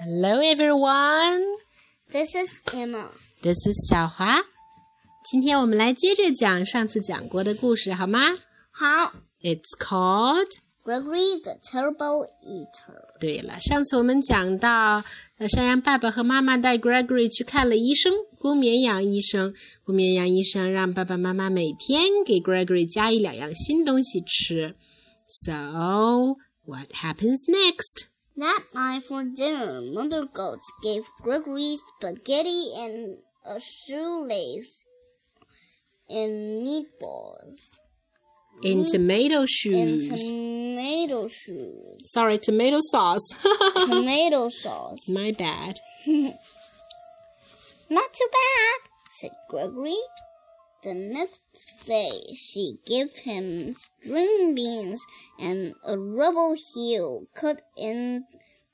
Hello, everyone. This is Emma. This is 小华。今天我们来接着讲上次讲过的故事，好吗好？It's called. Gregory the Terrible Eater. 对了，上次我们讲到，呃，山羊爸爸和妈妈带 Gregory 去看了医生，公绵羊医生。公绵羊医生让爸爸妈妈每天给 Gregory 加一两样新东西吃。So what happens next? That night for dinner, Mother Goat gave Gregory spaghetti and a shoelace and meatballs. In tomato And shoes. tomato shoes. Sorry, tomato sauce. tomato sauce. My bad. Not too bad, said Gregory. The next day she gave him string beans and a rubble heel cut in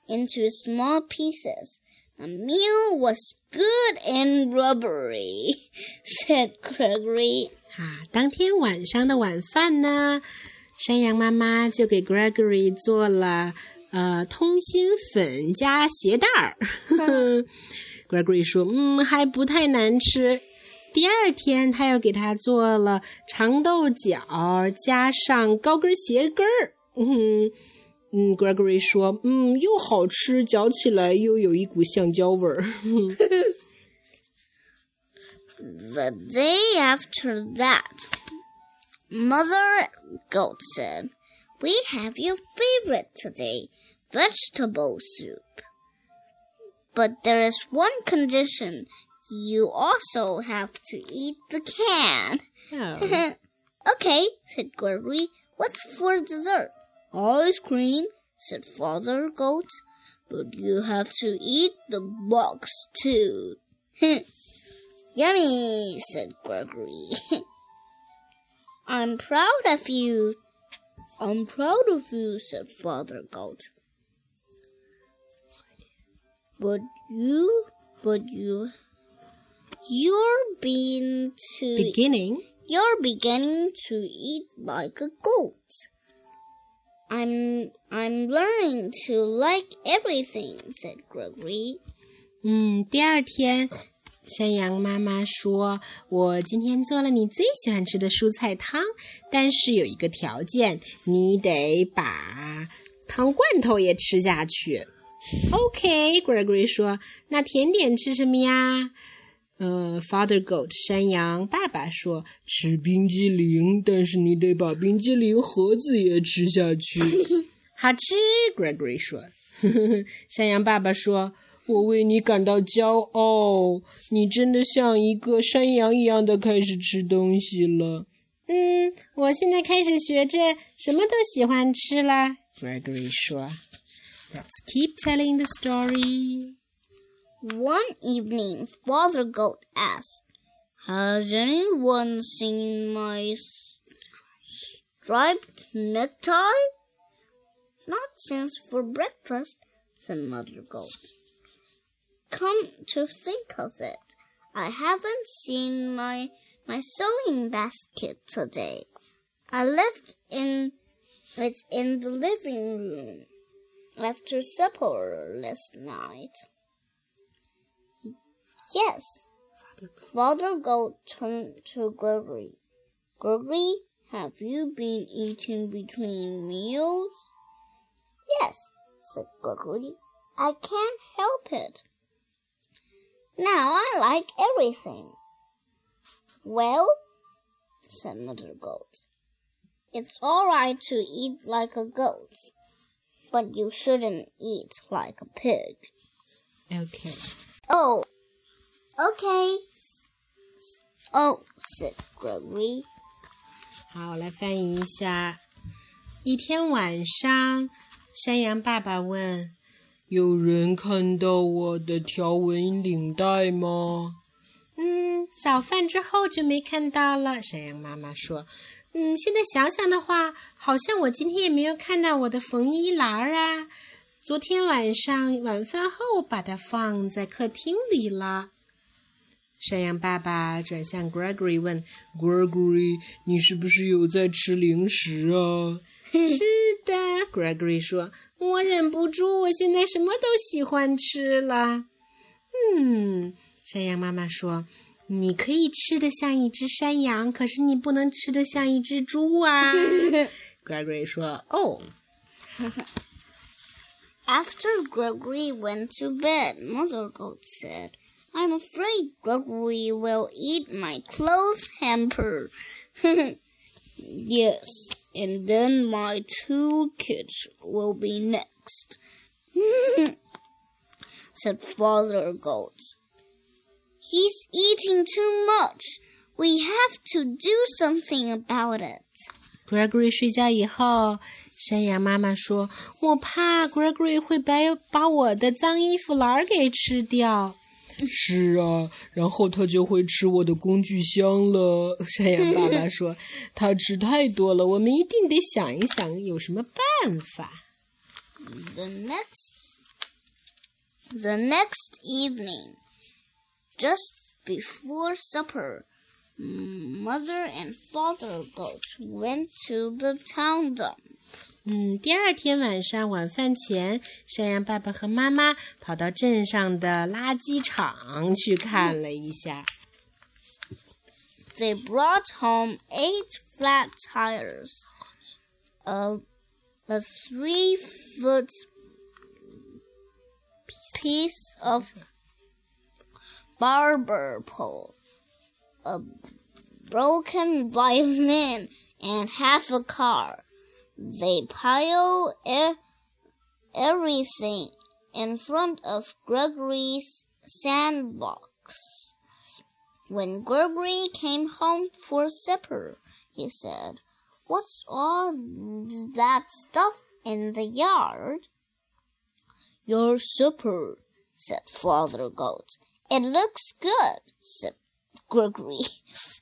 into small pieces. The meal was good and rubbery, said Gregory. 啊，当天晚上的晚饭呢，山羊妈妈就给 Gregory 做了呃通心粉加鞋带儿。Gregory 说：“嗯，还不太难吃。” 第二天，他又给他做了长豆角加上高跟鞋跟儿。嗯嗯，Gregory 说：“嗯，又好吃，嚼起来又有一股橡胶味儿。 The day after that, Mother Goat said, We have your favorite today, vegetable soup. But there is one condition. you also have to eat the can. Oh. okay, said Gregory. What's for dessert? Ice cream, said Father Goat. But you have to eat the box too. Yummy, said Gregory. I'm proud of you. I'm proud of you, said Father Goat. But you, but you, you're being to Beginning. you're beginning to eat like a goat. I'm I'm learning to like everything, said Gregory. 嗯，第二天，山羊妈妈说：“我今天做了你最喜欢吃的蔬菜汤，但是有一个条件，你得把汤罐头也吃下去。” OK，Gregory、说：“那甜点吃什么呀？” 呃，Father Goat 山羊爸爸说：“吃冰激凌，但是你得把冰激凌盒子也吃下去。”好吃，Gregory 说。山羊爸爸说：“我为你感到骄傲，你真的像一个山羊一样的开始吃东西了。”嗯，我现在开始学着什么都喜欢吃了。Gregory 说：“Let's keep telling the story.” One evening, Father Goat asked, Has anyone seen my striped necktie? Not since for breakfast, said Mother Goat. Come to think of it, I haven't seen my my sewing basket today. I left in it in the living room after supper last night. Yes. Father Goat turned to Gregory. Gregory, have you been eating between meals? Yes, said Gregory. I can't help it. Now I like everything. Well, said Mother Goat, it's all right to eat like a goat, but you shouldn't eat like a pig. OK，Oh, okay. Oh, said Gregory. 好，我来翻译一下。一天晚上，山羊爸爸问：“有人看到我的条纹领带吗？”嗯，早饭之后就没看到了。山羊妈妈说：“嗯，现在想想的话，好像我今天也没有看到我的缝衣篮儿啊。昨天晚上晚饭后把它放在客厅里了。”山羊爸爸转向 Gregory 问：“Gregory，你是不是有在吃零食啊？” 是的，Gregory 说：“我忍不住，我现在什么都喜欢吃了。”嗯，山羊妈妈说：“你可以吃的像一只山羊，可是你不能吃的像一只猪啊。”Gregory 说：“哦。” After Gregory went to bed, Mother Goat said, I'm afraid Gregory will eat my clothes hamper. yes, and then my two kids will be next, said Father Goat. He's eating too much. We have to do something about it. Gregory 睡觉以后，山羊妈妈说：“我怕 Gregory 会把把我的脏衣服篮给吃掉。” 是啊，然后他就会吃我的工具箱了。山羊爸爸说：“他吃太多了，我们一定得想一想有什么办法。” The next, the next evening, just before supper, mother and father goat went to the town dump. 嗯，第二天晚上晚饭前，山羊爸爸和妈妈跑到镇上的垃圾场去看了一下。They brought home eight flat tires, a a three-foot piece of barber pole, a broken violin, and half a car. They pile everything in front of Gregory's sandbox. When Gregory came home for supper, he said, What's all that stuff in the yard? Your supper, said Father Goat. It looks good, said Gregory.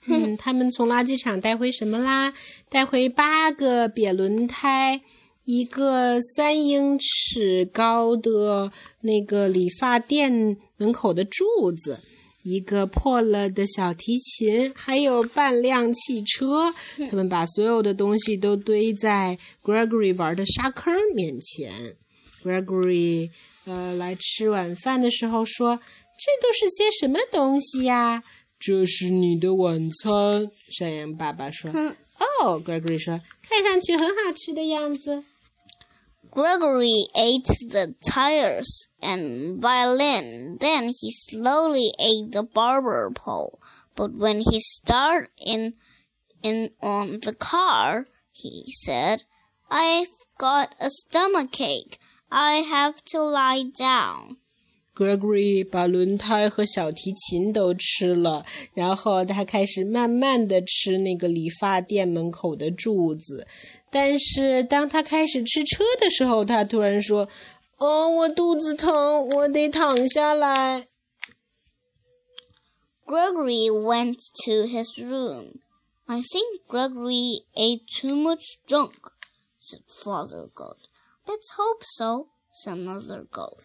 嗯，他们从垃圾场带回什么啦？带回八个瘪轮胎，一个三英尺高的那个理发店门口的柱子，一个破了的小提琴，还有半辆汽车。他们把所有的东西都堆在 Gregory 玩的沙坑面前。Gregory 呃来吃晚饭的时候说：“这都是些什么东西呀？”这是你的晚餐，山羊爸爸说。哦，Gregory 说，看上去很好吃的样子。Gregory ate the tires and violin. Then he slowly ate the barber pole. But when he started in, in on the car, he said, I've got a stomach ache. I have to lie down. Gregory 把轮胎和小提琴都吃了，然后他开始慢慢的吃那个理发店门口的柱子。但是当他开始吃车的时候，他突然说：“哦，我肚子疼，我得躺下来。” Gregory went to his room. I think Gregory ate too much junk, said Father Goat. Let's hope so, said Mother Goat.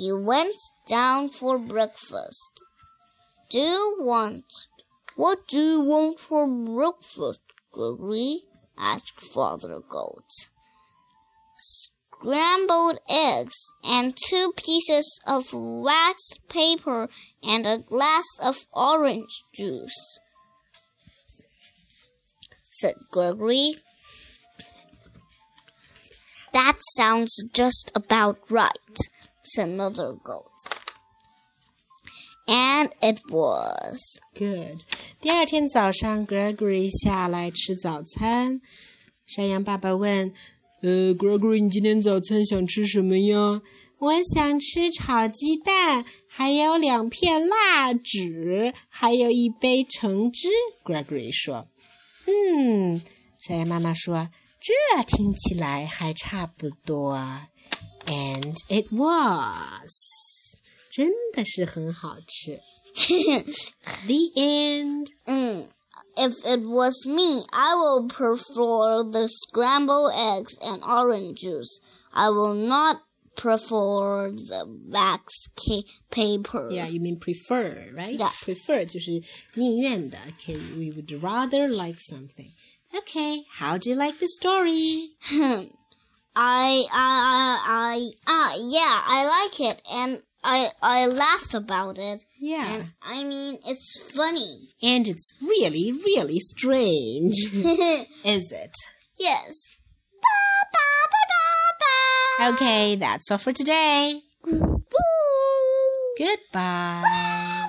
he went down for breakfast. Do you want what do you want for breakfast, Gregory? asked Father Goat. Scrambled eggs and two pieces of waxed paper and a glass of orange juice, said Gregory. That sounds just about right said Mother Goat. And it was good. 第二天早上，Gregory 下来吃早餐。山羊爸爸问：“呃，Gregory，你今天早餐想吃什么呀？”我想吃炒鸡蛋，还有两片蜡纸，还有一杯橙汁。Gregory 说：“嗯。”山羊妈妈说：“这听起来还差不多。And it was，真的是很好吃。The end. Mm. If it was me, I will prefer the scrambled eggs and orange juice. I will not prefer the wax paper. Yeah, you mean prefer, right? Yeah. Prefer 就是宁愿的. Okay, we would rather like something. Okay, how do you like the story? I, I, I, I, yeah, I like it, and I, I laughed about it. Yeah. And I mean, it's funny. And it's really, really strange, is it? yes. Ba, ba, ba, ba, ba. Okay, that's all for today. Goodbye.